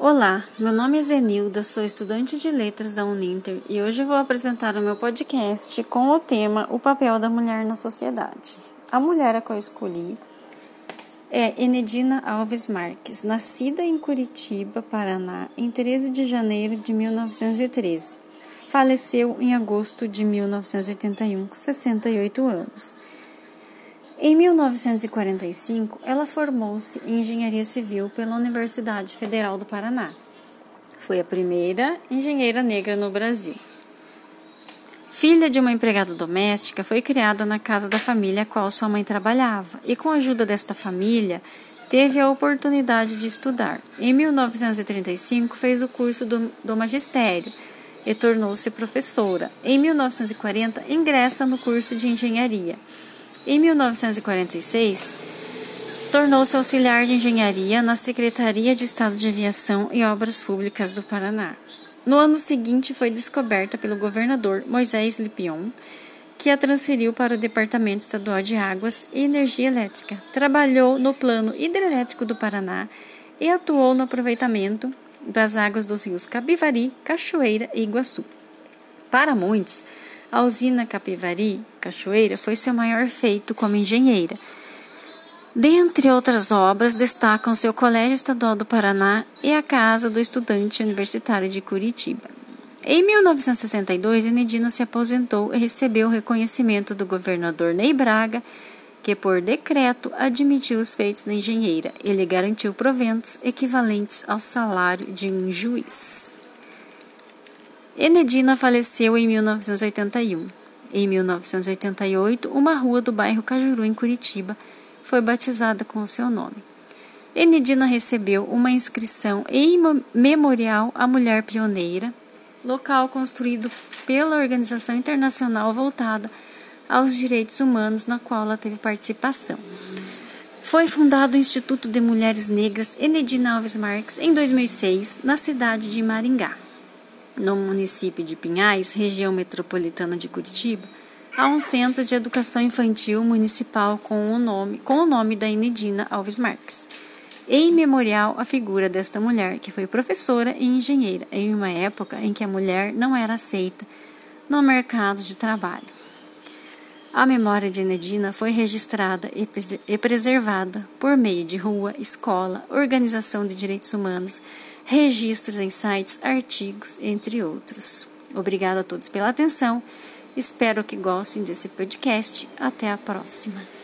Olá, meu nome é Zenilda, sou estudante de letras da Uninter e hoje vou apresentar o meu podcast com o tema O papel da mulher na sociedade. A mulher a qual eu escolhi é Enedina Alves Marques, nascida em Curitiba, Paraná, em 13 de janeiro de 1913. Faleceu em agosto de 1981, com 68 anos. Em 1945, ela formou-se em engenharia civil pela Universidade Federal do Paraná. Foi a primeira engenheira negra no Brasil. Filha de uma empregada doméstica, foi criada na casa da família a qual sua mãe trabalhava e, com a ajuda desta família, teve a oportunidade de estudar. Em 1935, fez o curso do, do magistério e tornou-se professora. Em 1940, ingressa no curso de engenharia. Em 1946, tornou-se auxiliar de engenharia na Secretaria de Estado de Aviação e Obras Públicas do Paraná. No ano seguinte, foi descoberta pelo governador Moisés Lipion, que a transferiu para o Departamento Estadual de Águas e Energia Elétrica. Trabalhou no Plano Hidrelétrico do Paraná e atuou no aproveitamento das águas dos rios Capivari, Cachoeira e Iguaçu. Para muitos, a usina Capivari, Cachoeira, foi seu maior feito como engenheira. Dentre outras obras, destacam seu Colégio Estadual do Paraná e a Casa do Estudante Universitário de Curitiba. Em 1962, Enedina se aposentou e recebeu o reconhecimento do governador Ney Braga, que por decreto admitiu os feitos da engenheira e lhe garantiu proventos equivalentes ao salário de um juiz. Enedina faleceu em 1981. Em 1988, uma rua do bairro Cajuru, em Curitiba, foi batizada com o seu nome. Enedina recebeu uma inscrição em memorial à mulher pioneira, local construído pela organização internacional voltada aos direitos humanos, na qual ela teve participação. Foi fundado o Instituto de Mulheres Negras Enedina Alves Marques em 2006, na cidade de Maringá no município de Pinhais, região metropolitana de Curitiba, há um centro de educação infantil municipal com o nome, com o nome da Inedina Alves Marques. Em memorial à figura desta mulher, que foi professora e engenheira, em uma época em que a mulher não era aceita no mercado de trabalho. A memória de Enedina foi registrada e preservada por meio de rua, escola, organização de direitos humanos, registros em sites, artigos, entre outros. Obrigada a todos pela atenção. Espero que gostem desse podcast. Até a próxima.